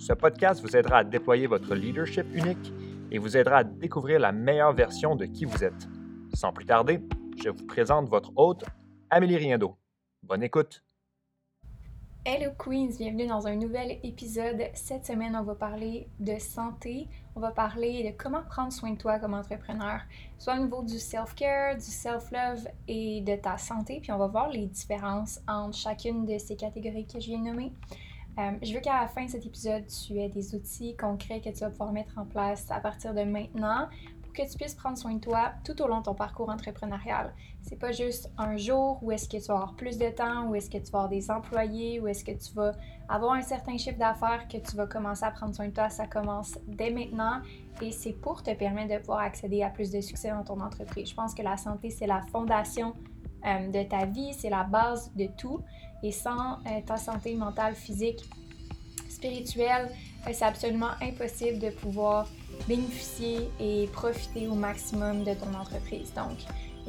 ce podcast vous aidera à déployer votre leadership unique et vous aidera à découvrir la meilleure version de qui vous êtes. Sans plus tarder, je vous présente votre hôte, Amélie Riendo. Bonne écoute! Hello Queens, bienvenue dans un nouvel épisode. Cette semaine, on va parler de santé, on va parler de comment prendre soin de toi comme entrepreneur, soit au niveau du self-care, du self-love et de ta santé, puis on va voir les différences entre chacune de ces catégories que je viens de nommer. Euh, je veux qu'à la fin de cet épisode, tu aies des outils concrets que tu vas pouvoir mettre en place à partir de maintenant pour que tu puisses prendre soin de toi tout au long de ton parcours entrepreneurial. C'est pas juste un jour où est-ce que tu vas avoir plus de temps, où est-ce que tu vas avoir des employés, où est-ce que tu vas avoir un certain chiffre d'affaires que tu vas commencer à prendre soin de toi. Ça commence dès maintenant et c'est pour te permettre de pouvoir accéder à plus de succès dans ton entreprise. Je pense que la santé, c'est la fondation euh, de ta vie, c'est la base de tout. Et sans euh, ta santé mentale, physique, spirituelle, euh, c'est absolument impossible de pouvoir bénéficier et profiter au maximum de ton entreprise. Donc,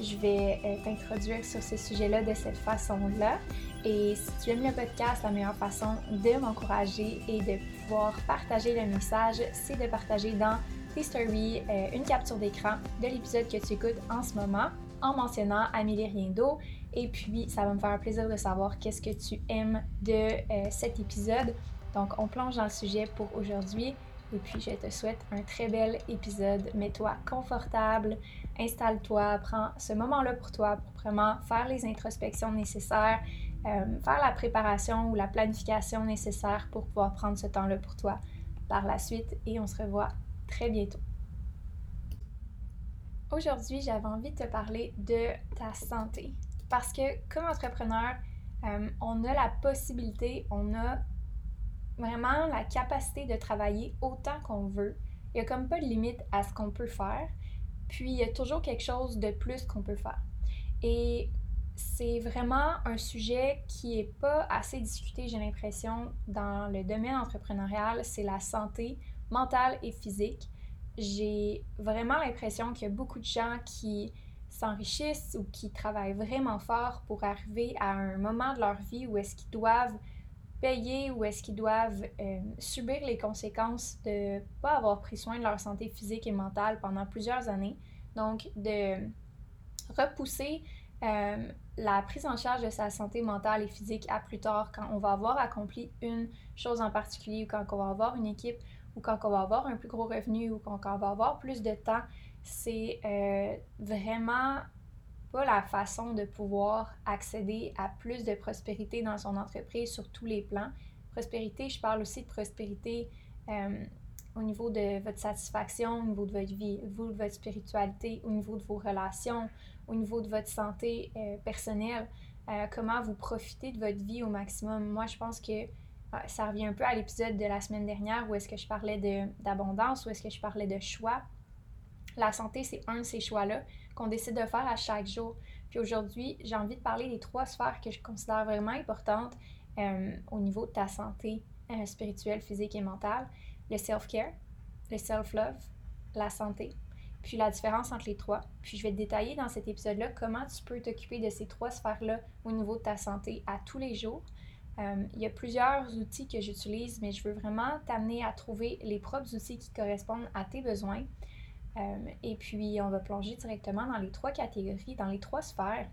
je vais euh, t'introduire sur ce sujet-là de cette façon-là. Et si tu aimes le podcast, la meilleure façon de m'encourager et de pouvoir partager le message, c'est de partager dans tes stories une capture d'écran de l'épisode que tu écoutes en ce moment en mentionnant Amélie Riendo. Et puis, ça va me faire plaisir de savoir qu'est-ce que tu aimes de euh, cet épisode. Donc, on plonge dans le sujet pour aujourd'hui. Et puis, je te souhaite un très bel épisode. Mets-toi confortable, installe-toi, prends ce moment-là pour toi pour vraiment faire les introspections nécessaires, euh, faire la préparation ou la planification nécessaire pour pouvoir prendre ce temps-là pour toi par la suite. Et on se revoit très bientôt. Aujourd'hui, j'avais envie de te parler de ta santé. Parce que comme entrepreneur, euh, on a la possibilité, on a vraiment la capacité de travailler autant qu'on veut. Il n'y a comme pas de limite à ce qu'on peut faire. Puis il y a toujours quelque chose de plus qu'on peut faire. Et c'est vraiment un sujet qui n'est pas assez discuté, j'ai l'impression, dans le domaine entrepreneurial. C'est la santé mentale et physique j'ai vraiment l'impression qu'il y a beaucoup de gens qui s'enrichissent ou qui travaillent vraiment fort pour arriver à un moment de leur vie où est-ce qu'ils doivent payer ou est-ce qu'ils doivent euh, subir les conséquences de ne pas avoir pris soin de leur santé physique et mentale pendant plusieurs années. Donc, de repousser euh, la prise en charge de sa santé mentale et physique à plus tard quand on va avoir accompli une chose en particulier ou quand on va avoir une équipe ou quand on va avoir un plus gros revenu ou quand on va avoir plus de temps, c'est euh, vraiment pas la façon de pouvoir accéder à plus de prospérité dans son entreprise sur tous les plans. Prospérité, je parle aussi de prospérité euh, au niveau de votre satisfaction, au niveau de votre vie, au niveau de votre spiritualité, au niveau de vos relations, au niveau de votre santé euh, personnelle, comment vous profitez de votre vie au maximum. Moi, je pense que ah, ça revient un peu à l'épisode de la semaine dernière où est-ce que je parlais d'abondance, où est-ce que je parlais de choix. La santé, c'est un de ces choix-là qu'on décide de faire à chaque jour. Puis aujourd'hui, j'ai envie de parler des trois sphères que je considère vraiment importantes euh, au niveau de ta santé euh, spirituelle, physique et mentale. Le self-care, le self-love, la santé, puis la différence entre les trois. Puis je vais détailler dans cet épisode-là comment tu peux t'occuper de ces trois sphères-là au niveau de ta santé à tous les jours euh, il y a plusieurs outils que j'utilise, mais je veux vraiment t'amener à trouver les propres outils qui correspondent à tes besoins. Euh, et puis, on va plonger directement dans les trois catégories, dans les trois sphères.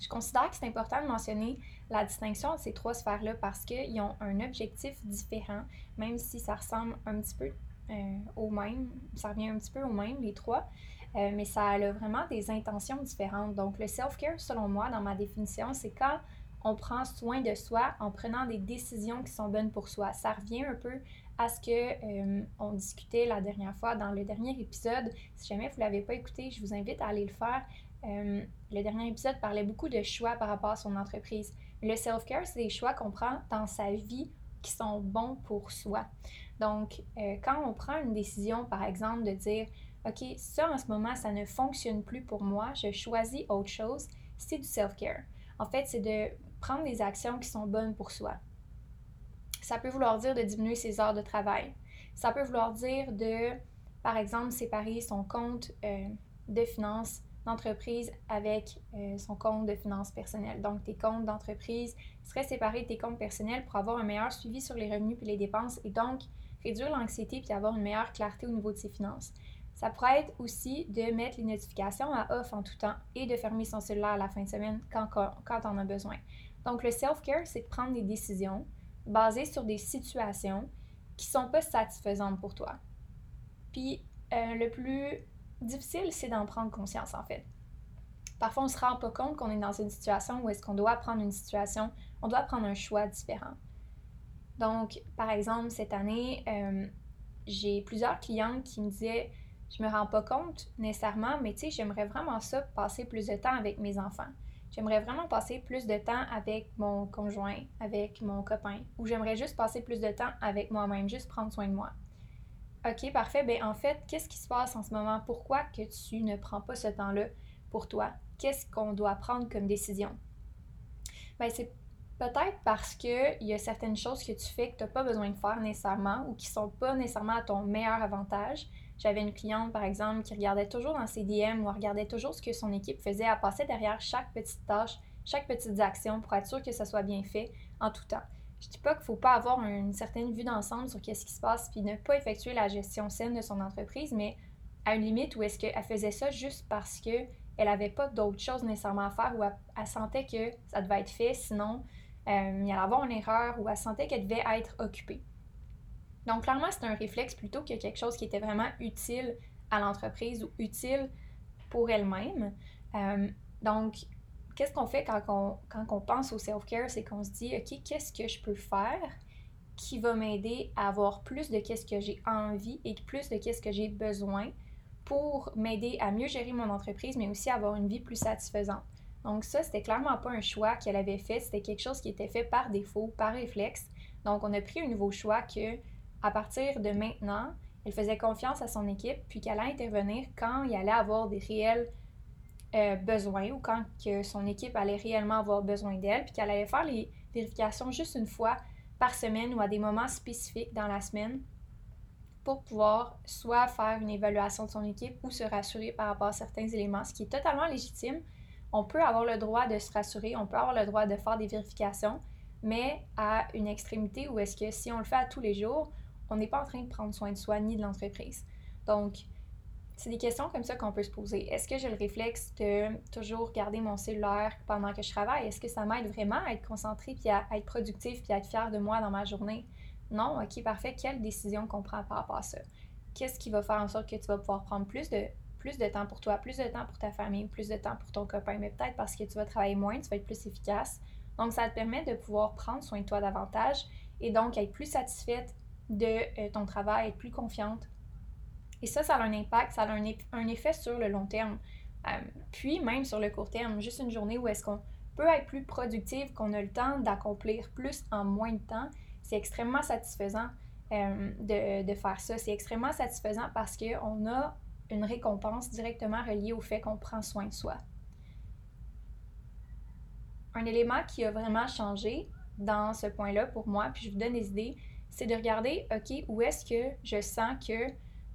Je considère que c'est important de mentionner la distinction de ces trois sphères-là parce qu'ils ont un objectif différent, même si ça ressemble un petit peu euh, au même, ça revient un petit peu au même, les trois, mais ça a vraiment des intentions différentes. Donc, le self-care, selon moi, dans ma définition, c'est quand on prend soin de soi en prenant des décisions qui sont bonnes pour soi. Ça revient un peu à ce que euh, on discutait la dernière fois dans le dernier épisode. Si jamais vous ne l'avez pas écouté, je vous invite à aller le faire. Euh, le dernier épisode parlait beaucoup de choix par rapport à son entreprise. Le self-care, c'est des choix qu'on prend dans sa vie qui sont bons pour soi. Donc, euh, quand on prend une décision, par exemple, de dire, OK, ça en ce moment, ça ne fonctionne plus pour moi, je choisis autre chose, c'est du self-care. En fait, c'est de prendre des actions qui sont bonnes pour soi. Ça peut vouloir dire de diminuer ses heures de travail. Ça peut vouloir dire de, par exemple, séparer son compte euh, de finances d'entreprise avec euh, son compte de finances personnelles. Donc, tes comptes d'entreprise seraient séparés de tes comptes personnels pour avoir un meilleur suivi sur les revenus et les dépenses et donc réduire l'anxiété puis avoir une meilleure clarté au niveau de ses finances. Ça pourrait être aussi de mettre les notifications à off en tout temps et de fermer son cellulaire à la fin de semaine quand, quand on a besoin. Donc, le self-care, c'est de prendre des décisions basées sur des situations qui sont pas satisfaisantes pour toi. Puis, euh, le plus difficile, c'est d'en prendre conscience, en fait. Parfois, on se rend pas compte qu'on est dans une situation où est-ce qu'on doit prendre une situation, on doit prendre un choix différent. Donc, par exemple, cette année, euh, j'ai plusieurs clients qui me disaient je me rends pas compte nécessairement, mais tu sais, j'aimerais vraiment ça, passer plus de temps avec mes enfants. J'aimerais vraiment passer plus de temps avec mon conjoint, avec mon copain, ou j'aimerais juste passer plus de temps avec moi-même, juste prendre soin de moi. OK, parfait. Ben en fait, qu'est-ce qui se passe en ce moment? Pourquoi que tu ne prends pas ce temps-là pour toi? Qu'est-ce qu'on doit prendre comme décision? Ben c'est peut-être parce qu'il y a certaines choses que tu fais que tu n'as pas besoin de faire nécessairement ou qui ne sont pas nécessairement à ton meilleur avantage. J'avais une cliente, par exemple, qui regardait toujours dans ses DM ou regardait toujours ce que son équipe faisait, à passer derrière chaque petite tâche, chaque petite action pour être sûr que ça soit bien fait en tout temps. Je dis pas qu'il faut pas avoir une certaine vue d'ensemble sur qu'est-ce qui se passe puis ne pas effectuer la gestion saine de son entreprise, mais à une limite où est-ce qu'elle faisait ça juste parce que elle avait pas d'autres choses nécessairement à faire ou elle, sentait que ça devait être fait, sinon euh, il y allait avoir une erreur ou elle sentait qu'elle devait être occupée. Donc, clairement, c'est un réflexe plutôt que quelque chose qui était vraiment utile à l'entreprise ou utile pour elle-même. Euh, donc, qu'est-ce qu'on fait quand on, quand pense au self-care? C'est qu'on se dit, OK, qu'est-ce que je peux faire qui va m'aider à avoir plus de qu'est-ce que j'ai envie et plus de qu'est-ce que j'ai besoin pour m'aider à mieux gérer mon entreprise, mais aussi avoir une vie plus satisfaisante? Donc ça, c'était clairement pas un choix qu'elle avait fait, c'était quelque chose qui était fait par défaut, par réflexe. Donc on a pris un nouveau choix que à partir de maintenant, elle faisait confiance à son équipe, puis qu'elle allait intervenir quand il allait avoir des réels euh, besoins ou quand que son équipe allait réellement avoir besoin d'elle, puis qu'elle allait faire les vérifications juste une fois par semaine ou à des moments spécifiques dans la semaine pour pouvoir soit faire une évaluation de son équipe ou se rassurer par rapport à certains éléments, ce qui est totalement légitime. On peut avoir le droit de se rassurer, on peut avoir le droit de faire des vérifications, mais à une extrémité où est-ce que si on le fait à tous les jours, on n'est pas en train de prendre soin de soi ni de l'entreprise. Donc, c'est des questions comme ça qu'on peut se poser. Est-ce que j'ai le réflexe de toujours garder mon cellulaire pendant que je travaille? Est-ce que ça m'aide vraiment à être concentrée, puis à, être productive, puis à être fière de moi dans ma journée? Non? OK, parfait. Quelle décision qu'on prend par rapport à ça? Qu'est-ce qui va faire en sorte que tu vas pouvoir prendre plus de, plus de temps pour toi, plus de temps pour ta famille, plus de temps pour ton copain, mais peut-être parce que tu vas travailler moins, tu vas être plus efficace. Donc, ça te permet de pouvoir prendre soin de toi davantage et donc être plus satisfaite de euh, ton travail, être plus confiante. Et ça, ça a un impact, ça a un, effet sur le long terme. Euh, puis même sur le court terme, juste une journée où est-ce qu'on peut être plus productive, qu'on a le temps d'accomplir plus en moins de temps, c'est extrêmement satisfaisant euh, de, de, faire ça. C'est extrêmement satisfaisant parce qu'on a une récompense directement reliée au fait qu'on prend soin de soi. Un élément qui a vraiment changé dans ce point-là pour moi, puis je vous donne des idées, c'est de regarder, OK, où est-ce que je sens que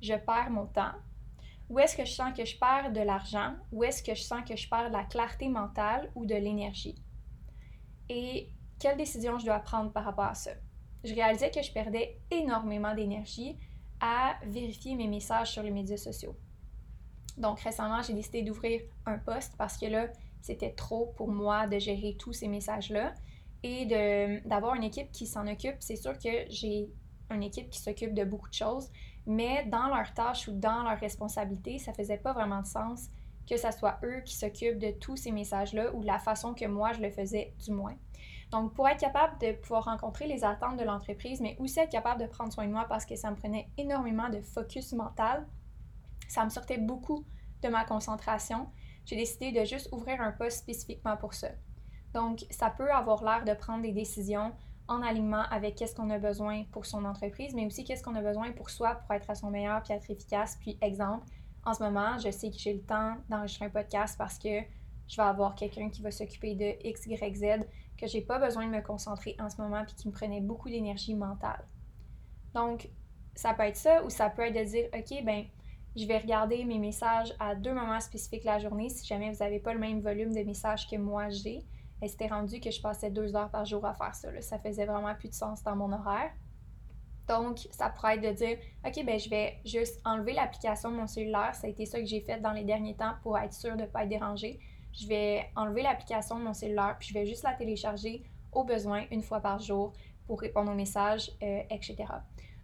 je perds mon temps? Où est-ce que je sens que je perds de l'argent? Où est-ce que je sens que je perds de la clarté mentale ou de l'énergie? Et quelle décision je dois prendre par rapport à ça? Je réalisais que je perdais énormément d'énergie à vérifier mes messages sur les médias sociaux. Donc récemment, j'ai décidé d'ouvrir un poste parce que là, c'était trop pour moi de gérer tous ces messages-là et d'avoir une équipe qui s'en occupe. C'est sûr que j'ai une équipe qui s'occupe de beaucoup de choses, mais dans leurs tâches ou dans leurs responsabilités, ça faisait pas vraiment de sens que ce soit eux qui s'occupent de tous ces messages-là ou de la façon que moi je le faisais du moins. Donc, pour être capable de pouvoir rencontrer les attentes de l'entreprise, mais aussi être capable de prendre soin de moi parce que ça me prenait énormément de focus mental, ça me sortait beaucoup de ma concentration. J'ai décidé de juste ouvrir un poste spécifiquement pour ça. Donc, ça peut avoir l'air de prendre des décisions en alignement avec qu'est-ce qu'on a besoin pour son entreprise, mais aussi qu'est-ce qu'on a besoin pour soi pour être à son meilleur puis être efficace. Puis exemple, en ce moment, je sais que j'ai le temps d'enregistrer un podcast parce que je vais avoir quelqu'un qui va s'occuper de X, Y, Z, que j'ai pas besoin de me concentrer en ce moment puis qui me prenait beaucoup d'énergie mentale. Donc, ça peut être ça ou ça peut être de dire, OK, ben, je vais regarder mes messages à deux moments spécifiques la journée si jamais vous n'avez pas le même volume de messages que moi j'ai. Et c'était rendu que je passais deux heures par jour à faire ça. Ça faisait vraiment plus de sens dans mon horaire. Donc, ça pourrait être de dire, OK, ben je vais juste enlever l'application de mon cellulaire. Ça a été ça que j'ai fait dans les derniers temps pour être sûr de ne pas être dérangée. Je vais enlever l'application de mon cellulaire, puis je vais juste la télécharger au besoin une fois par jour pour répondre aux messages, euh, etc.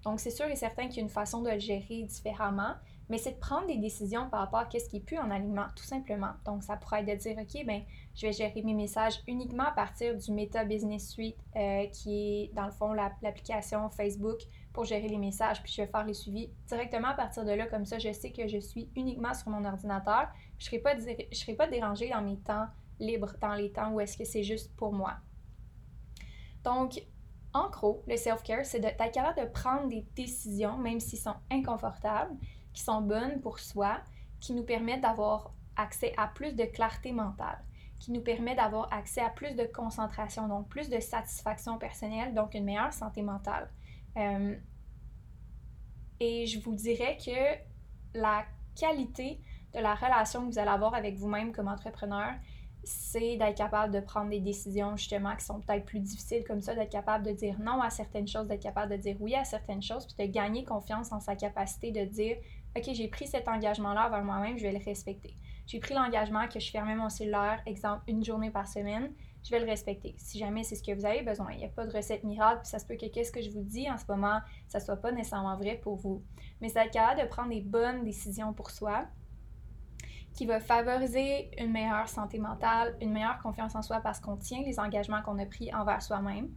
Donc, c'est sûr et certain qu'il y a une façon de le gérer différemment mais c'est de prendre des décisions par rapport à ce qui est plus en alignement, tout simplement. Donc, ça pourrait être de dire, OK, ben, je vais gérer mes messages uniquement à partir du Meta Business Suite, euh, qui est dans le fond l'application Facebook pour gérer les messages, puis je vais faire les suivis directement à partir de là. Comme ça, je sais que je suis uniquement sur mon ordinateur. Je ne serai, pas, serai pas dérangée dans mes temps libres, dans les temps où est-ce que c'est juste pour moi. Donc, en gros, le self-care, c'est d'être capable de prendre des décisions, même s'ils sont inconfortables, qui sont bonnes pour soi, qui nous permettent d'avoir accès à plus de clarté mentale, qui nous permet d'avoir accès à plus de concentration, donc plus de satisfaction personnelle, donc une meilleure santé mentale. Euh, et je vous dirais que la qualité de la relation que vous allez avoir avec vous-même comme entrepreneur, c'est d'être capable de prendre des décisions justement qui sont peut-être plus difficiles comme ça, d'être capable de dire non à certaines choses, d'être capable de dire oui à certaines choses, puis de gagner confiance en sa capacité de dire OK, j'ai pris cet engagement-là envers moi-même, je vais le respecter. J'ai pris l'engagement que je fermais mon cellulaire, exemple, une journée par semaine, je vais le respecter. Si jamais c'est ce que vous avez besoin, il n'y a pas de recette miracle, puis ça se peut que qu'est-ce que je vous dis en ce moment, ça ne soit pas nécessairement vrai pour vous. Mais c'est être capable de prendre des bonnes décisions pour soi, qui va favoriser une meilleure santé mentale, une meilleure confiance en soi parce qu'on tient les engagements qu'on a pris envers soi-même.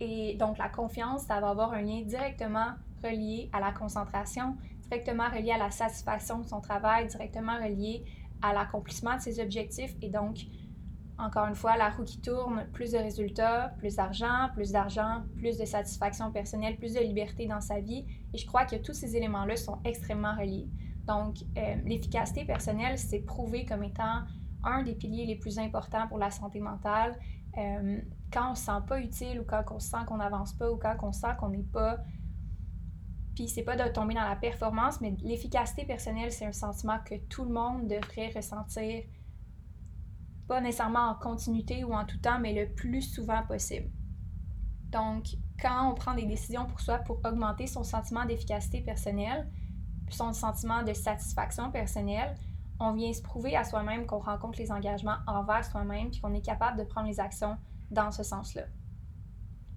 Et donc la confiance, ça va avoir un lien directement relié à la concentration, directement relié à la satisfaction de son travail, directement relié à l'accomplissement de ses objectifs et donc, encore une fois, la roue qui tourne, plus de résultats, plus d'argent, plus d'argent, plus de satisfaction personnelle, plus de liberté dans sa vie. Et je crois que tous ces éléments-là sont extrêmement reliés. Donc, euh, l'efficacité personnelle, c'est prouvé comme étant un des piliers les plus importants pour la santé mentale. Euh, quand on ne se sent pas utile ou quand on sent qu'on n'avance pas ou quand on sent qu'on n'est pas puis c'est pas de tomber dans la performance, mais l'efficacité personnelle, c'est un sentiment que tout le monde devrait ressentir, pas nécessairement en continuité ou en tout temps, mais le plus souvent possible. Donc, quand on prend des décisions pour soi pour augmenter son sentiment d'efficacité personnelle, son sentiment de satisfaction personnelle, on vient se prouver à soi-même qu'on rencontre les engagements envers soi-même puis qu'on est capable de prendre les actions dans ce sens-là.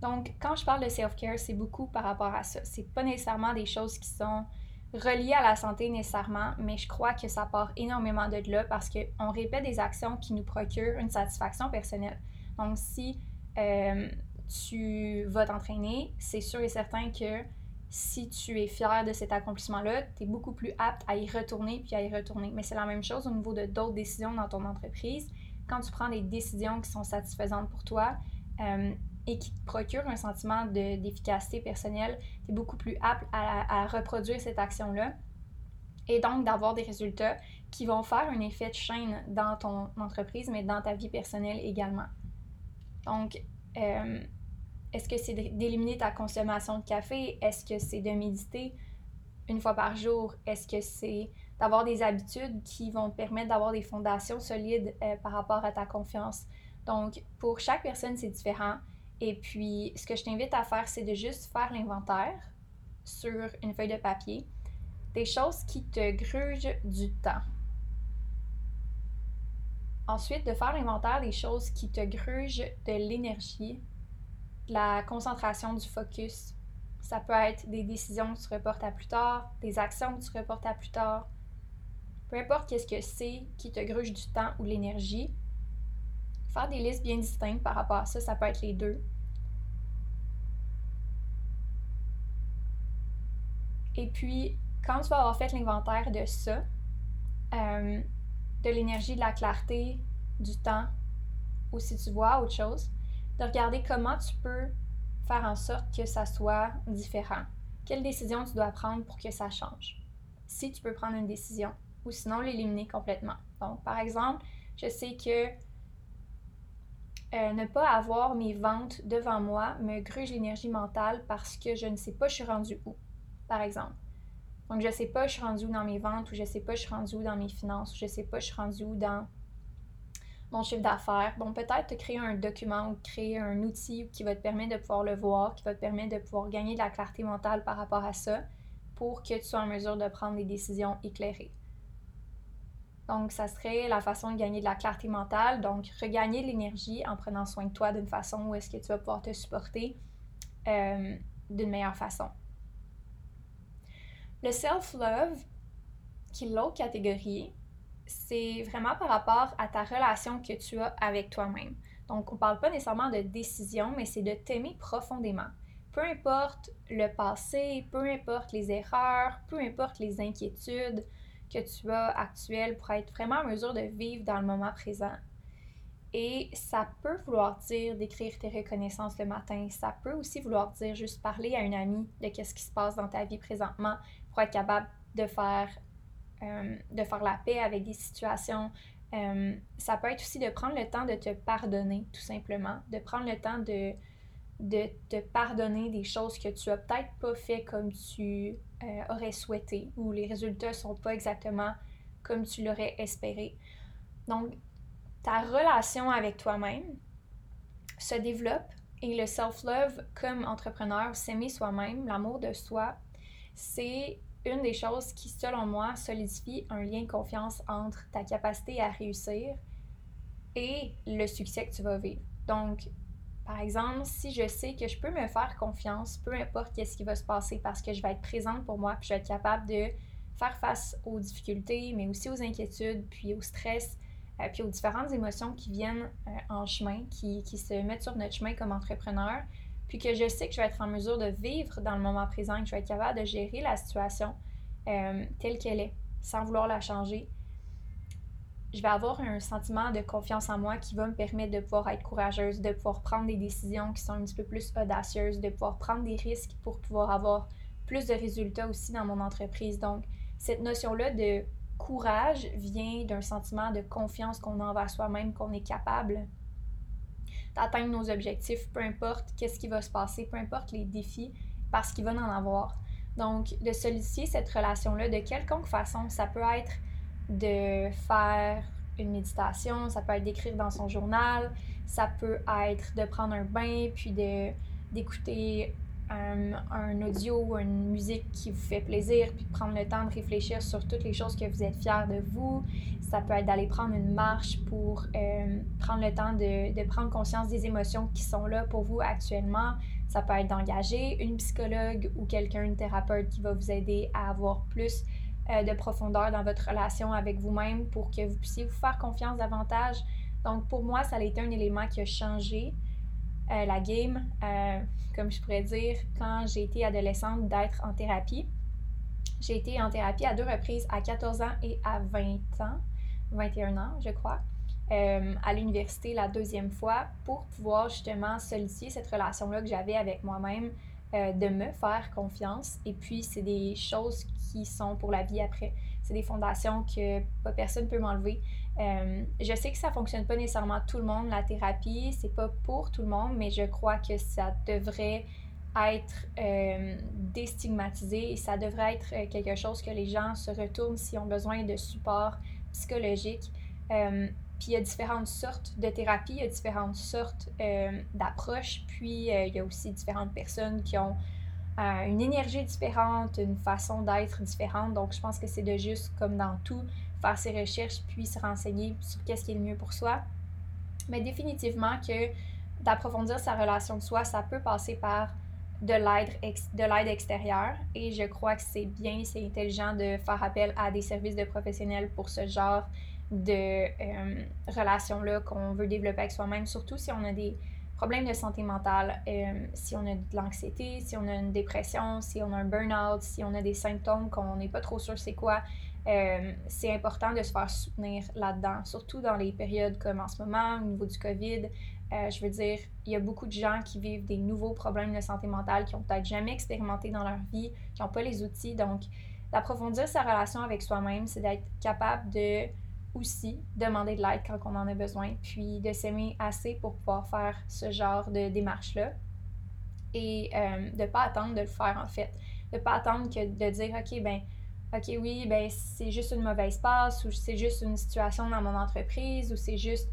Donc, quand je parle de self-care, c'est beaucoup par rapport à ça. C'est pas nécessairement des choses qui sont reliées à la santé nécessairement, mais je crois que ça part énormément de là parce qu'on répète des actions qui nous procurent une satisfaction personnelle. Donc, si euh, tu vas t'entraîner, c'est sûr et certain que si tu es fier de cet accomplissement-là, tu es beaucoup plus apte à y retourner puis à y retourner. Mais c'est la même chose au niveau de d'autres décisions dans ton entreprise. Quand tu prends des décisions qui sont satisfaisantes pour toi, euh, et qui te procure un sentiment d'efficacité personnelle, tu es beaucoup plus apte à, reproduire cette action-là et donc d'avoir des résultats qui vont faire un effet de chaîne dans ton entreprise, mais dans ta vie personnelle également. Donc, euh, est-ce que c'est d'éliminer ta consommation de café? Est-ce que c'est de méditer une fois par jour? Est-ce que c'est d'avoir des habitudes qui vont te permettre d'avoir des fondations solides euh, par rapport à ta confiance? Donc, pour chaque personne, c'est différent. Et puis, ce que je t'invite à faire, c'est de juste faire l'inventaire sur une feuille de papier des choses qui te grugent du temps. Ensuite, de faire l'inventaire des choses qui te grugent de l'énergie, la concentration, du focus. Ça peut être des décisions que tu reportes à plus tard, des actions que tu reportes à plus tard. Peu importe qu'est-ce que c'est qui te gruge du temps ou de l'énergie, faire des listes bien distinctes par rapport à ça, ça peut être les deux. Et puis, quand tu vas avoir fait l'inventaire de ça, euh, de l'énergie, de la clarté, du temps, ou si tu vois autre chose, de regarder comment tu peux faire en sorte que ça soit différent. Quelle décision tu dois prendre pour que ça change? Si tu peux prendre une décision, ou sinon l'éliminer complètement. Donc, par exemple, je sais que euh, ne pas avoir mes ventes devant moi me gruge l'énergie mentale parce que je ne sais pas je suis rendue où, par exemple. Donc, je ne sais pas je suis rendue où dans mes ventes, ou je ne sais pas je suis rendue où dans mes finances, ou je ne sais pas je suis rendue où dans mon chiffre d'affaires. Bon, peut-être créer un document ou créer un outil qui va te permettre de pouvoir le voir, qui va te permettre de pouvoir gagner de la clarté mentale par rapport à ça pour que tu sois en mesure de prendre des décisions éclairées. Donc, ça serait la façon de gagner de la clarté mentale. Donc, regagner de l'énergie en prenant soin de toi d'une façon où est-ce que tu vas pouvoir te supporter euh, d'une meilleure façon. Le self-love, qui est l'autre catégorie, c'est vraiment par rapport à ta relation que tu as avec toi-même. Donc, on ne parle pas nécessairement de décision, mais c'est de t'aimer profondément. Peu importe le passé, peu importe les erreurs, peu importe les inquiétudes que tu as actuelles pour être vraiment en mesure de vivre dans le moment présent. Et ça peut vouloir dire d'écrire tes reconnaissances le matin. Ça peut aussi vouloir dire juste parler à une amie de qu'est-ce qui se passe dans ta vie présentement pour être capable de faire euh, de faire la paix avec des situations. Euh, ça peut être aussi de prendre le temps de te pardonner, tout simplement, de prendre le temps de, te pardonner des choses que tu as peut-être pas fait comme tu euh, aurais souhaité ou les résultats sont pas exactement comme tu l'aurais espéré. Donc, ta relation avec toi-même se développe et le self-love comme entrepreneur, s'aimer soi-même, l'amour de soi, c'est une des choses qui, selon moi, solidifie un lien de confiance entre ta capacité à réussir et le succès que tu vas vivre. Donc, par exemple, si je sais que je peux me faire confiance, peu importe qu'est-ce qui va se passer, parce que je vais être présente pour moi, puis je vais être capable de faire face aux difficultés, mais aussi aux inquiétudes, puis au stress, euh, puis aux différentes émotions qui viennent euh, en chemin, qui, qui, se mettent sur notre chemin comme entrepreneur, puis que je sais que je vais être en mesure de vivre dans le moment présent, que je vais être capable de gérer la situation euh, telle qu'elle est, sans vouloir la changer, je vais avoir un sentiment de confiance en moi qui va me permettre de pouvoir être courageuse, de pouvoir prendre des décisions qui sont un petit peu plus audacieuses, de pouvoir prendre des risques pour pouvoir avoir plus de résultats aussi dans mon entreprise. Donc, cette notion-là de courage vient d'un sentiment de confiance qu'on a envers soi-même, qu'on est capable d'atteindre nos objectifs, peu importe qu'est-ce qui va se passer, peu importe les défis, parce qu'il va en avoir. Donc, de solliciter cette relation-là de quelconque façon, ça peut être de faire une méditation, ça peut être d'écrire dans son journal, ça peut être de prendre un bain, puis d'écouter un, audio ou une musique qui vous fait plaisir, puis prendre le temps de réfléchir sur toutes les choses que vous êtes fiers de vous. Ça peut être d'aller prendre une marche pour euh, prendre le temps de, de, prendre conscience des émotions qui sont là pour vous actuellement. Ça peut être d'engager une psychologue ou quelqu'un, une thérapeute qui va vous aider à avoir plus euh, de profondeur dans votre relation avec vous-même pour que vous puissiez vous faire confiance davantage. Donc pour moi, ça a été un élément qui a changé euh, la game, euh, comme je pourrais dire, quand j'ai été adolescente, d'être en thérapie. J'ai été en thérapie à deux reprises, à 14 ans et à 20 ans, 21 ans, je crois, euh, à l'université la deuxième fois pour pouvoir justement solliciter cette relation-là que j'avais avec moi-même, de me faire confiance. Et puis, c'est des choses qui sont pour la vie après. C'est des fondations que pas personne ne peut m'enlever. Euh, je sais que ça fonctionne pas nécessairement tout le monde, la thérapie, c'est pas pour tout le monde, mais je crois que ça devrait être euh, déstigmatisé et ça devrait être euh, quelque chose que les gens se retournent s'ils ont besoin de support psychologique. puis il y a différentes sortes de thérapies, il y a différentes sortes d'approches, puis il y a aussi différentes personnes qui ont une énergie différente, une façon d'être différente. Donc, je pense que c'est de juste, comme dans tout, faire ses recherches puis se renseigner sur qu'est-ce qui est le mieux pour soi. Mais définitivement que d'approfondir sa relation de soi, ça peut passer par de l'aide de l'aide extérieure et je crois que c'est bien, c'est intelligent de faire appel à des services de professionnels pour ce genre de euh, relation-là qu'on veut développer avec soi-même, surtout si on a des problèmes de santé mentale, euh, si on a de l'anxiété, si on a une dépression, si on a un burn-out, si on a des symptômes qu'on n'est pas trop sûr c'est quoi, euh, c'est important de se faire soutenir là-dedans, surtout dans les périodes comme en ce moment, au niveau du COVID. Euh, je veux dire, il y a beaucoup de gens qui vivent des nouveaux problèmes de santé mentale, qui ont peut-être jamais expérimenté dans leur vie, qui n'ont pas les outils. Donc, d'approfondir sa relation avec soi-même, c'est d'être capable de aussi demander de l'aide quand on en a besoin, puis de s'aimer assez pour pouvoir faire ce genre de démarche-là et euh, de ne pas attendre de le faire en fait. De ne pas attendre que de dire, OK, ben OK, oui, ben c'est juste une mauvaise passe ou c'est juste une situation dans mon entreprise ou c'est juste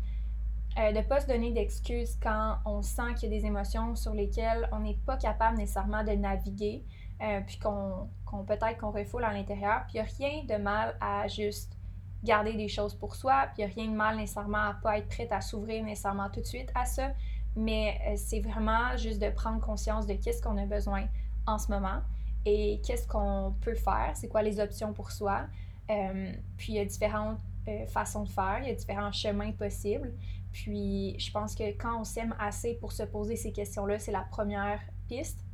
euh, de ne pas se donner d'excuses quand on sent qu'il y a des émotions sur lesquelles on n'est pas capable nécessairement de naviguer, euh, puis qu'on peut-être qu'on refoule à l'intérieur. Puis il n'y a rien de mal à juste garder des choses pour soi, puis il n'y a rien de mal nécessairement à pas être prête à s'ouvrir nécessairement tout de suite à ça, mais euh, c'est vraiment juste de prendre conscience de qu'est-ce qu'on a besoin en ce moment et qu'est-ce qu'on peut faire, c'est quoi les options pour soi. Euh, puis il y a différentes euh, façons de faire, il y a différents chemins possibles. Puis je pense que quand on s'aime assez pour se poser ces questions-là, c'est la première piste.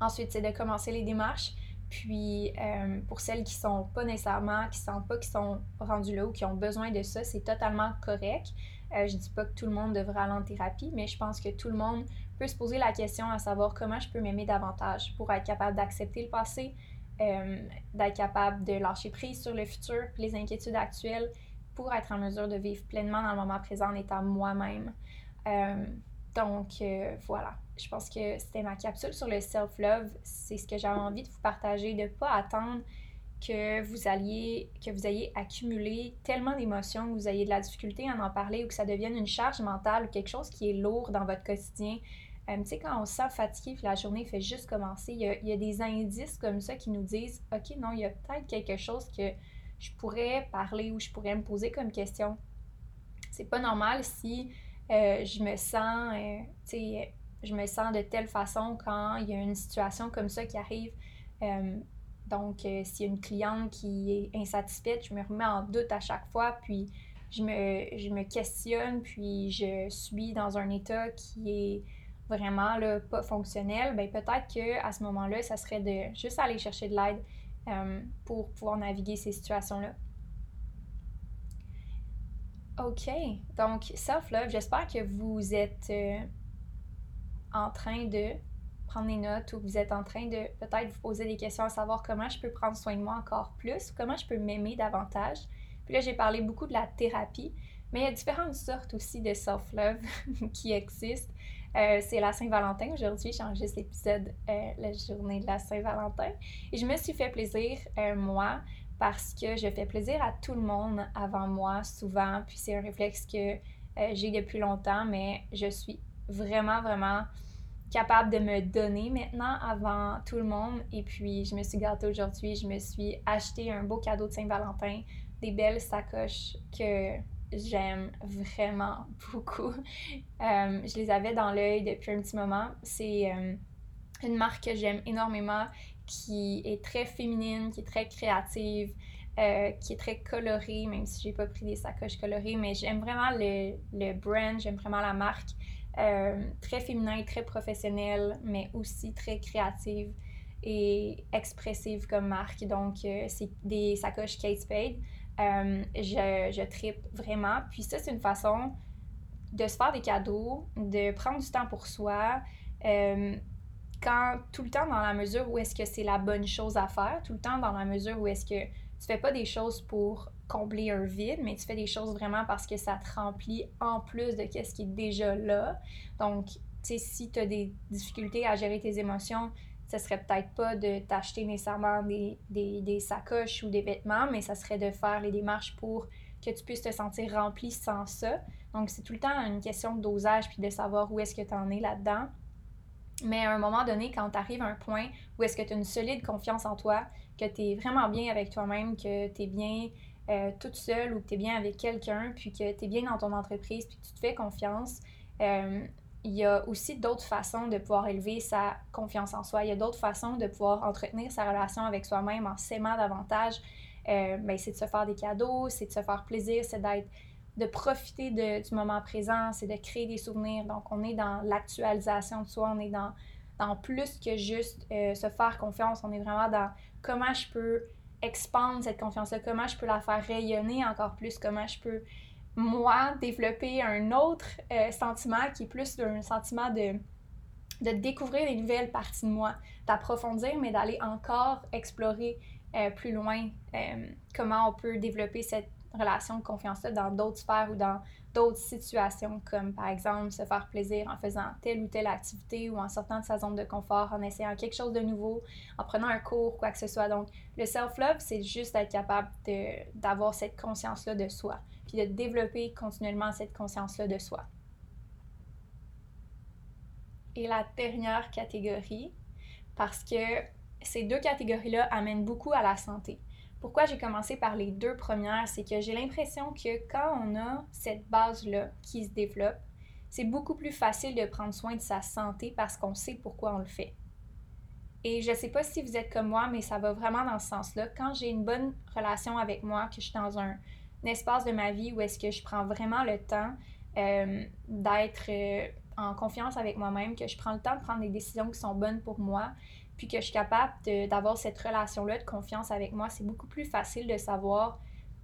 Ensuite, c'est de commencer les démarches. Puis euh, pour celles qui sont pas nécessairement, qui sentent pas qu'ils sont rendues là ou qui ont besoin de ça, c'est totalement correct. Euh, je dis pas que tout le monde devrait aller en thérapie, mais je pense que tout le monde peut se poser la question à savoir comment je peux m'aimer davantage pour être capable d'accepter le passé, euh, d'être capable de lâcher prise sur le futur, les inquiétudes actuelles, pour être en mesure de vivre pleinement dans le moment présent en étant moi-même. Euh, donc voilà, je pense que c'était ma capsule sur le self-love. C'est ce que j'avais envie de vous partager, de ne pas attendre que vous alliez, que vous ayez accumulé tellement d'émotions, que vous ayez de la difficulté à en parler ou que ça devienne une charge mentale ou quelque chose qui est lourd dans votre quotidien. Euh, tu sais, quand on se sent fatigué, la journée fait juste commencer, il y, a, il y, a, des indices comme ça qui nous disent Ok, non, il y a peut-être quelque chose que je pourrais parler ou je pourrais me poser comme question. C'est pas normal si euh, je me sens, euh, tu sais, je me sens de telle façon quand il y a une situation comme ça qui arrive. Euh, donc, euh, s'il y a une cliente qui est insatisfaite, je me remets en doute à chaque fois, puis je me, je me questionne, puis je suis dans un état qui est vraiment là, pas fonctionnel, ben peut-être qu'à ce moment-là, ça serait de juste aller chercher de l'aide euh, pour pouvoir naviguer ces situations-là. OK. Donc, self-love, j'espère que vous êtes en train de prendre des notes ou vous êtes en train de peut-être vous poser des questions à savoir comment je peux prendre soin de moi encore plus, comment je peux m'aimer davantage. Puis là, j'ai parlé beaucoup de la thérapie, mais il y a différentes sortes aussi de self-love qui existent. Euh, c'est la Saint-Valentin. Aujourd'hui, j'enregistre l'épisode euh, la journée de la Saint-Valentin. Et je me suis fait plaisir, euh, moi, parce que je fais plaisir à tout le monde avant moi, souvent. Puis c'est un réflexe que j'ai depuis longtemps, mais je suis vraiment, vraiment capable de me donner maintenant avant tout le monde. Et puis, je me suis gâtée aujourd'hui. Je me suis acheté un beau cadeau de Saint-Valentin, des belles sacoches que j'aime vraiment beaucoup. Euh, je les avais dans l'œil depuis un petit moment. C'est euh, une marque que j'aime énormément, qui est très féminine, qui est très créative, euh, qui est très colorée, même si j'ai pas pris des sacoches colorées, mais j'aime vraiment le, le brand, j'aime vraiment la marque. Euh, très féminin, très professionnel, mais aussi très créative et expressive comme marque. Donc, euh, c'est des sacoches Kate Spade. Euh, je, je tripe vraiment. Puis ça, c'est une façon de se faire des cadeaux, de prendre du temps pour soi. quand tout le temps dans la mesure où est-ce que c'est la bonne chose à faire, tout le temps dans la mesure où est-ce que tu fais pas des choses pour combler un vide, mais tu fais des choses vraiment parce que ça te remplit en plus de ce qui est déjà là. Donc, tu sais, si tu as des difficultés à gérer tes émotions, ce serait peut-être pas de t'acheter nécessairement des, des, sacoches ou des vêtements, mais ça serait de faire les démarches pour que tu puisses te sentir rempli sans ça. Donc, c'est tout le temps une question de dosage puis de savoir où est-ce que tu en es là-dedans. Mais à un moment donné, quand tu arrives à un point où est-ce que tu as une solide confiance en toi, que tu es vraiment bien avec toi-même, que tu es bien euh, toute seule ou que tu es bien avec quelqu'un, puis que tu es bien dans ton entreprise, puis que tu te fais confiance, euh, il y a aussi d'autres façons de pouvoir élever sa confiance en soi. Il y a d'autres façons de pouvoir entretenir sa relation avec soi-même en s'aimant davantage. Euh, ben, c'est de se faire des cadeaux, c'est de se faire plaisir, c'est d'être de profiter de, du moment présent, c'est de créer des souvenirs. Donc, on est dans l'actualisation de soi, on est dans, dans plus que juste se faire confiance, on est vraiment dans comment je peux expandre cette confiance-là, comment je peux la faire rayonner encore plus, comment je peux, moi, développer un autre euh, sentiment qui est plus un sentiment de, de découvrir les nouvelles parties de moi, d'approfondir, mais d'aller encore explorer euh, plus loin euh, comment on peut développer cette relation de confiance-là dans d'autres sphères ou dans d'autres situations, comme par exemple se faire plaisir en faisant telle ou telle activité ou en sortant de sa zone de confort, en essayant quelque chose de nouveau, en prenant un cours, quoi que ce soit. Donc, le self-love, c'est juste être capable d'avoir cette conscience-là de soi, puis de développer continuellement cette conscience-là de soi. Et la dernière catégorie, parce que ces deux catégories-là amènent beaucoup à la santé. Pourquoi j'ai commencé par les deux premières, c'est que j'ai l'impression que quand on a cette base-là qui se développe, c'est beaucoup plus facile de prendre soin de sa santé parce qu'on sait pourquoi on le fait. Et je ne sais pas si vous êtes comme moi, mais ça va vraiment dans ce sens-là. Quand j'ai une bonne relation avec moi, que je suis dans un, espace de ma vie où est-ce que je prends vraiment le temps euh, d'être euh, en confiance avec moi-même, que je prends le temps de prendre des décisions qui sont bonnes pour moi, puis que je suis capable d'avoir cette relation-là de confiance avec moi, c'est beaucoup plus facile de savoir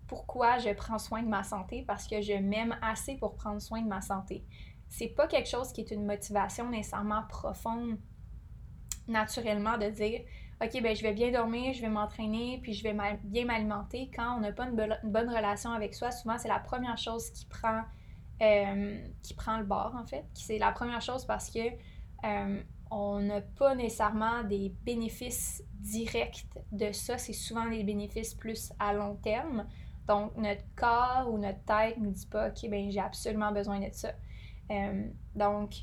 pourquoi je prends soin de ma santé parce que je m'aime assez pour prendre soin de ma santé. C'est pas quelque chose qui est une motivation nécessairement profonde naturellement de dire OK, ben je vais bien dormir, je vais m'entraîner, puis je vais bien m'alimenter. Quand on n'a pas une, bonne relation avec soi, souvent c'est la première chose qui prend, euh, qui prend le bord en fait. C'est la première chose parce que euh, on n'a pas nécessairement des bénéfices directs de ça. C'est souvent des bénéfices plus à long terme. Donc, notre corps ou notre tête ne nous dit pas, OK, ben j'ai absolument besoin de ça. Euh, donc,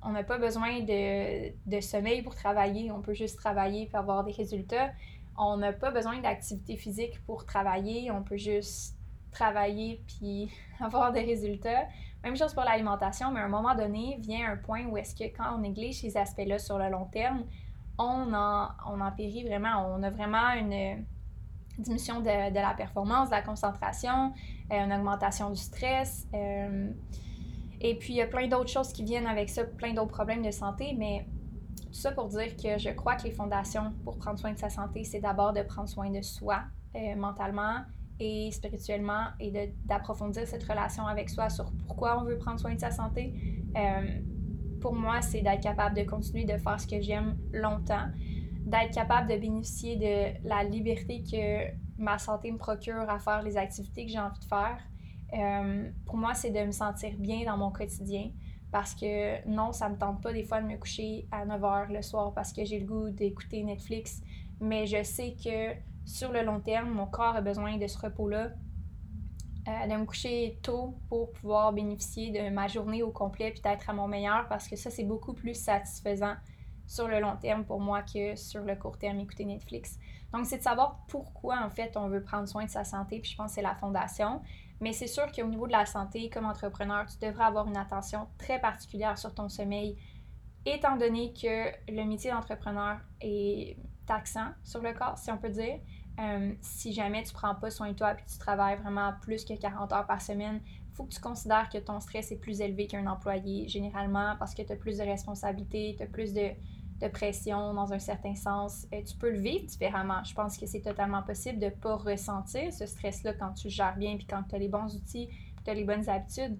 on n'a pas besoin de, de, sommeil pour travailler. On peut juste travailler pour avoir des résultats. On n'a pas besoin d'activité physique pour travailler. On peut juste travailler puis avoir des résultats. Même chose pour l'alimentation, mais à un moment donné, vient un point où est-ce que quand on néglige ces aspects-là sur le long terme, on en, on en périt vraiment. On a vraiment une diminution de, de la performance, de la concentration, euh, une augmentation du stress. Euh, et puis, il y a plein d'autres choses qui viennent avec ça, plein d'autres problèmes de santé, mais tout ça pour dire que je crois que les fondations pour prendre soin de sa santé, c'est d'abord de prendre soin de soi euh, mentalement et spirituellement et d'approfondir cette relation avec soi sur pourquoi on veut prendre soin de sa santé. Euh, pour moi, c'est d'être capable de continuer de faire ce que j'aime longtemps, d'être capable de bénéficier de la liberté que ma santé me procure à faire les activités que j'ai envie de faire. Euh, pour moi, c'est de me sentir bien dans mon quotidien parce que non, ça me tente pas des fois de me coucher à 9 h le soir parce que j'ai le goût d'écouter Netflix, mais je sais que sur le long terme, mon corps a besoin de ce repos-là, euh, de me coucher tôt pour pouvoir bénéficier de ma journée au complet puis d'être à mon meilleur parce que ça, c'est beaucoup plus satisfaisant sur le long terme pour moi que sur le court terme écouter Netflix. Donc, c'est de savoir pourquoi, en fait, on veut prendre soin de sa santé, puis je pense que c'est la fondation. Mais c'est sûr qu'au niveau de la santé, comme entrepreneur, tu devrais avoir une attention très particulière sur ton sommeil, étant donné que le métier d'entrepreneur est taxant sur le corps, si on peut dire. Euh, si jamais tu prends pas soin de toi et tu travailles vraiment plus que 40 heures par semaine, faut que tu considères que ton stress est plus élevé qu'un employé, généralement, parce que tu as plus de responsabilités, tu as plus de, pression dans un certain sens. Et tu peux le vivre différemment. Je pense que c'est totalement possible de ne pas ressentir ce stress-là quand tu gères bien puis quand tu as les bons outils, tu as les bonnes habitudes.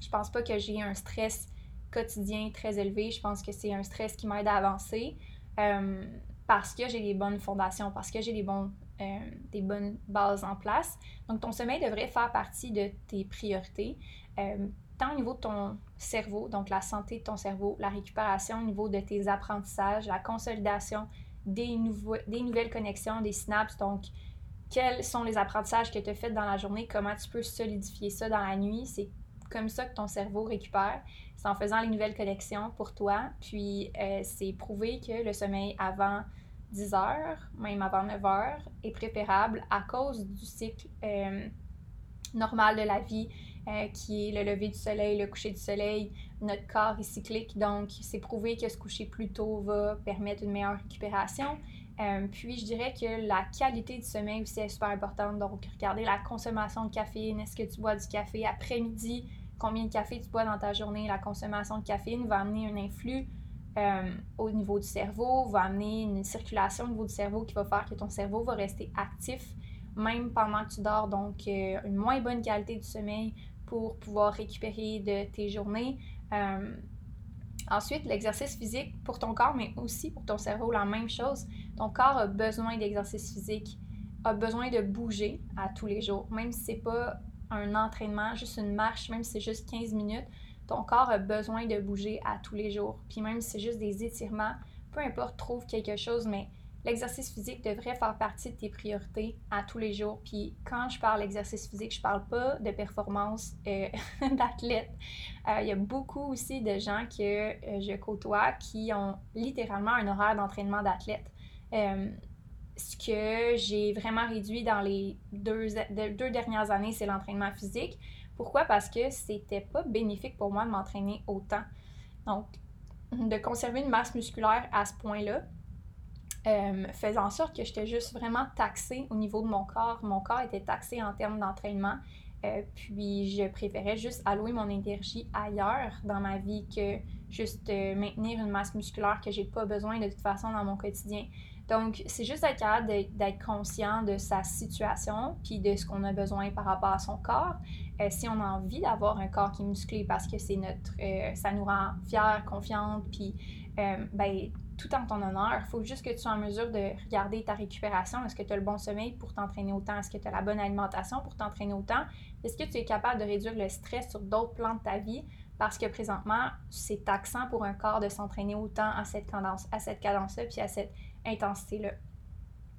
Je pense pas que j'ai un stress quotidien très élevé. Je pense que c'est un stress qui m'aide à avancer. Euh, parce que j'ai les bonnes fondations, parce que j'ai les euh, des bonnes bases en place. Donc, ton sommeil devrait faire partie de tes priorités, euh, tant au niveau de ton cerveau, donc la santé de ton cerveau, la récupération au niveau de tes apprentissages, la consolidation des, nouveaux, des nouvelles connexions, des synapses. Donc, quels sont les apprentissages que tu as faits dans la journée, comment tu peux solidifier ça dans la nuit? C'est comme ça que ton cerveau récupère. C'est en faisant les nouvelles connexions pour toi. Puis, euh, c'est prouvé que le sommeil avant 10 heures, même avant 9 heures, est préférable à cause du cycle euh, normal de la vie, euh, qui est le lever du soleil, le coucher du soleil. Notre corps est cyclique, donc c'est prouvé que se coucher plus tôt va permettre une meilleure récupération. Euh, puis je dirais que la qualité du sommeil aussi est super importante. Donc, regardez la consommation de caféine. Est-ce que tu bois du café après-midi? Combien de café tu bois dans ta journée? La consommation de caféine va amener un influx euh, au niveau du cerveau, va amener une circulation au niveau du cerveau qui va faire que ton cerveau va rester actif même pendant que tu dors. Donc, euh, une moins bonne qualité du sommeil pour pouvoir récupérer de tes journées. Euh, ensuite, l'exercice physique pour ton corps, mais aussi pour ton cerveau, la même chose. Ton corps a besoin d'exercice physique, a besoin de bouger à tous les jours, même si c'est pas un entraînement, juste une marche, même si c'est juste 15 minutes, ton corps a besoin de bouger à tous les jours. Puis même si c'est juste des étirements, peu importe, trouve quelque chose, mais l'exercice physique devrait faire partie de tes priorités à tous les jours. Puis quand je parle d'exercice physique, je parle pas de performance euh, d'athlète. Euh, il y a beaucoup aussi de gens que euh, je côtoie qui ont littéralement un horaire d'entraînement d'athlète. ce que j'ai vraiment réduit dans les deux, deux dernières années, c'est l'entraînement physique. Pourquoi? Parce que c'était pas bénéfique pour moi de m'entraîner autant. Donc, de conserver une masse musculaire à ce point-là, euh, faisant en sorte que j'étais juste vraiment taxée au niveau de mon corps. Mon corps était taxé en termes d'entraînement. Euh, puis je préférais juste allouer mon énergie ailleurs dans ma vie que juste euh, maintenir une masse musculaire que j'ai pas besoin de toute façon dans mon quotidien. Donc, c'est juste être capable d'être conscient de sa situation puis de ce qu'on a besoin par rapport à son corps. si on a envie d'avoir un corps qui est musclé parce que c'est notre, ça nous rend fiers, confiantes, puis ben, tout en ton honneur. Il faut juste que tu sois en mesure de regarder ta récupération. Est-ce que tu as le bon sommeil pour t'entraîner autant? Est-ce que tu as la bonne alimentation pour t'entraîner autant? Est-ce que tu es capable de réduire le stress sur d'autres plans de ta vie? Parce que présentement, c'est taxant pour un corps de s'entraîner autant à cette cadence, à cette cadence-là, puis à cette intensité-là.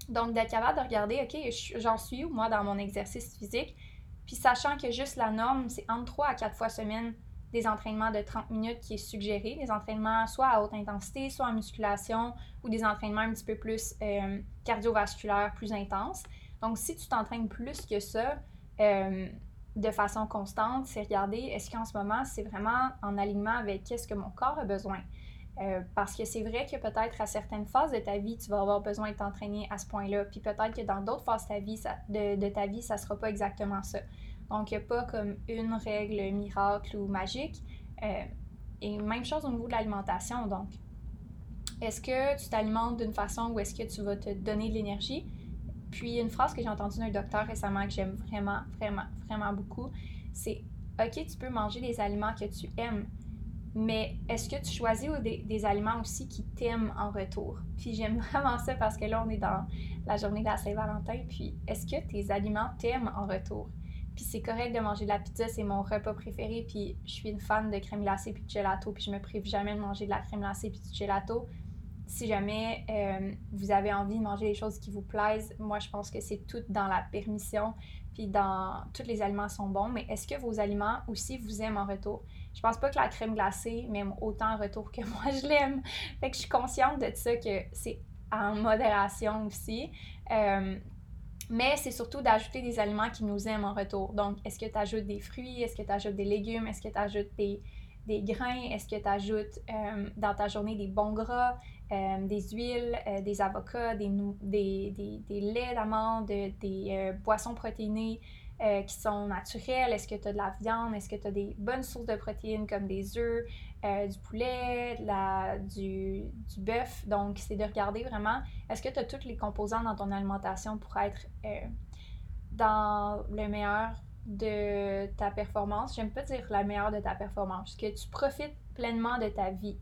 Donc, d'être capable de regarder, OK, j'en suis où, moi, dans mon exercice physique? Puis, sachant que juste la norme, c'est entre 3 à 4 fois semaine des entraînements de 30 minutes qui est suggéré, des entraînements soit à haute intensité, soit en musculation, ou des entraînements un petit peu plus euh, cardiovasculaires, plus intenses. Donc, si tu t'entraînes plus que ça, euh, de façon constante, c'est regarder est-ce qu'en ce moment, c'est vraiment en alignement avec qu'est-ce que mon corps a besoin? Euh, parce que c'est vrai que peut-être à certaines phases de ta vie, tu vas avoir besoin de t'entraîner à ce point-là. Puis peut-être que dans d'autres phases de ta vie, ça, de, de ta vie, ça sera pas exactement ça. Donc, il n'y a pas comme une règle miracle ou magique. Euh, et même chose au niveau de l'alimentation. Donc, est-ce que tu t'alimentes d'une façon où est-ce que tu vas te donner de l'énergie? Puis, une phrase que j'ai entendue d'un docteur récemment que j'aime vraiment, vraiment, vraiment beaucoup, c'est OK, tu peux manger des aliments que tu aimes, mais est-ce que tu choisis des, des aliments aussi qui t'aiment en retour? Puis j'aime vraiment ça parce que là, on est dans la journée de la Saint-Valentin. Puis est-ce que tes aliments t'aiment en retour? Puis c'est correct de manger de la pizza, c'est mon repas préféré. Puis je suis une fan de crème glacée puis de gelato. Puis je me prive jamais de manger de la crème glacée puis du gelato. Si jamais euh, vous avez envie de manger des choses qui vous plaisent, moi je pense que c'est tout dans la permission. Puis dans tous les aliments sont bons. Mais est-ce que vos aliments aussi vous aiment en retour? Je pense pas que la crème glacée m'aime autant en retour que moi je l'aime. Fait que je suis consciente de ça que c'est en modération aussi. Euh, mais c'est surtout d'ajouter des aliments qui nous aiment en retour. Donc, est-ce que tu ajoutes des fruits? Est-ce que tu ajoutes des légumes? Est-ce que tu ajoutes des, des, grains? Est-ce que tu ajoutes euh, dans ta journée des bons gras, euh, des huiles, des avocats, des, des, des, des laits d'amande, des boissons protéinées qui sont naturelles? Est-ce que tu as de la viande? Est-ce que tu as des bonnes sources de protéines comme des œufs? Euh, du poulet, la, du, du bœuf? Donc, c'est de regarder vraiment, est-ce que tu as toutes les composants dans ton alimentation pour être euh, dans le meilleur de ta performance? J'aime pas dire la meilleure de ta performance, que tu profites pleinement de ta vie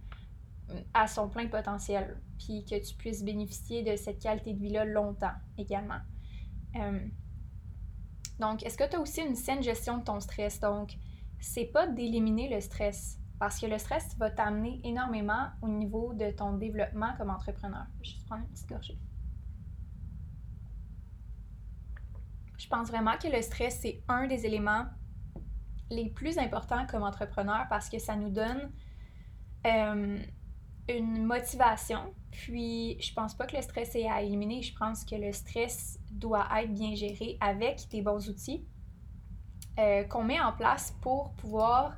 euh, à son plein potentiel, puis que tu puisses bénéficier de cette qualité de vie-là longtemps également. Donc, est-ce que tu as aussi une saine gestion de ton stress? Donc, c'est pas d'éliminer le stress, parce que le stress va t'amener énormément au niveau de ton développement comme entrepreneur. Je vais prendre une petite gorgée. Je pense vraiment que le stress, c'est un des éléments les plus importants comme entrepreneur parce que ça nous donne euh, une motivation. Puis, je pense pas que le stress est à éliminer. Je pense que le stress doit être bien géré avec des bons outils euh, qu'on met en place pour pouvoir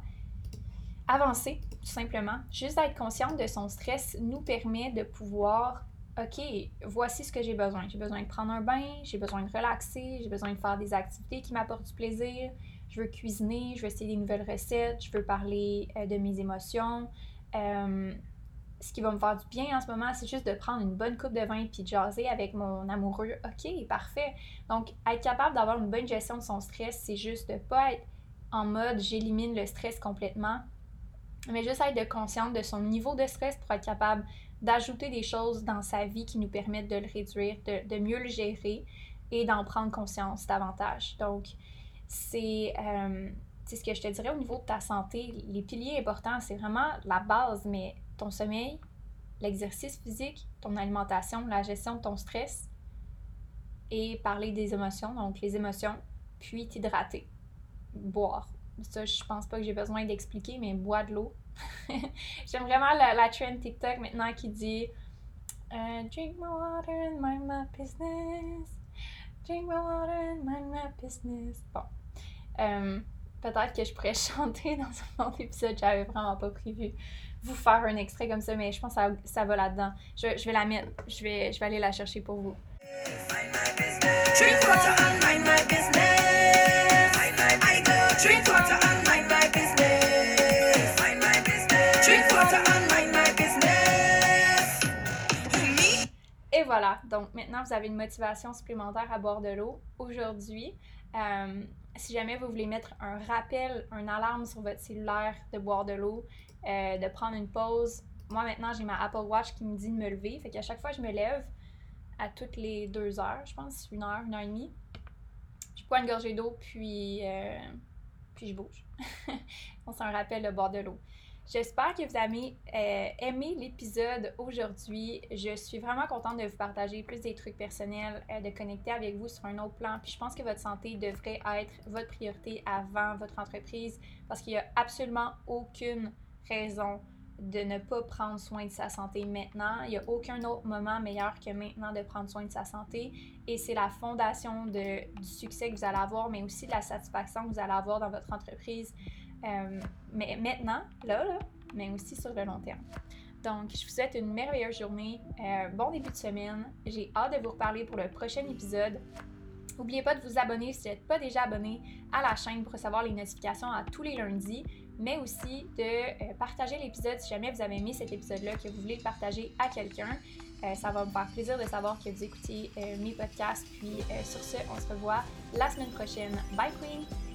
avancer, tout simplement. Juste d'être consciente de son stress nous permet de pouvoir, OK, voici ce que j'ai besoin. J'ai besoin de prendre un bain, j'ai besoin de relaxer, j'ai besoin de faire des activités qui m'apportent du plaisir, je veux cuisiner, je veux essayer des nouvelles recettes, je veux parler euh, de mes émotions. Euh, ce qui va me faire du bien en ce moment, c'est juste de prendre une bonne coupe de vin puis de jaser avec mon amoureux. OK, parfait. Donc, être capable d'avoir une bonne gestion de son stress, c'est juste de pas être en mode j'élimine le stress complètement, mais juste être de consciente de son niveau de stress pour être capable d'ajouter des choses dans sa vie qui nous permettent de le réduire, de, mieux le gérer et d'en prendre conscience davantage. Donc, c'est euh, ce que je te dirais au niveau de ta santé. Les piliers importants, c'est vraiment la base, mais ton sommeil, l'exercice physique, ton alimentation, la gestion de ton stress et parler des émotions, donc les émotions, puis t'hydrater, boire. Ça, je pense pas que j'ai besoin d'expliquer, mais bois de l'eau. J'aime vraiment la, la, trend TikTok maintenant qui dit uh, Drink my water and mind my business. Drink my water and mind my business. Bon. Euh, peut-être que je pourrais chanter dans un autre épisode, j'avais vraiment pas prévu vous faire un extrait comme ça, mais je pense que ça, ça va là-dedans. Je, je, vais la mettre, je vais, je vais aller la chercher pour vous. Et voilà, donc maintenant vous avez une motivation supplémentaire à boire de l'eau. Aujourd'hui, euh, si jamais vous voulez mettre un rappel, un alarme sur votre cellulaire de boire de l'eau, euh, de prendre une pause. Moi, maintenant, j'ai ma Apple Watch qui me dit de me lever. Fait qu'à chaque fois, je me lève à toutes les deux heures, je pense, une heure, une heure et demie. Je bois une gorgée d'eau, puis, euh, puis je bouge. c'est un rappel de boire de l'eau. J'espère que vous avez euh, aimé l'épisode aujourd'hui. Je suis vraiment contente de vous partager plus des trucs personnels, de connecter avec vous sur un autre plan. Puis je pense que votre santé devrait être votre priorité avant votre entreprise parce qu'il n'y a absolument aucune raison de ne pas prendre soin de sa santé maintenant. Il n'y a aucun autre moment meilleur que maintenant de prendre soin de sa santé. Et c'est la fondation de, du succès que vous allez avoir, mais aussi de la satisfaction que vous allez avoir dans votre entreprise. Euh, mais maintenant, là, là, mais aussi sur le long terme. Donc, je vous souhaite une merveilleuse journée, euh, bon début de semaine. J'ai hâte de vous reparler pour le prochain épisode. N'oubliez pas de vous abonner si vous n'êtes pas déjà abonné à la chaîne pour recevoir les notifications à tous les lundis, mais aussi de euh, partager l'épisode si jamais vous avez aimé cet épisode-là, que vous voulez le partager à quelqu'un. ça va me faire plaisir de savoir que vous écoutez mes podcasts. Puis sur ce, on se revoit la semaine prochaine. Bye Queen!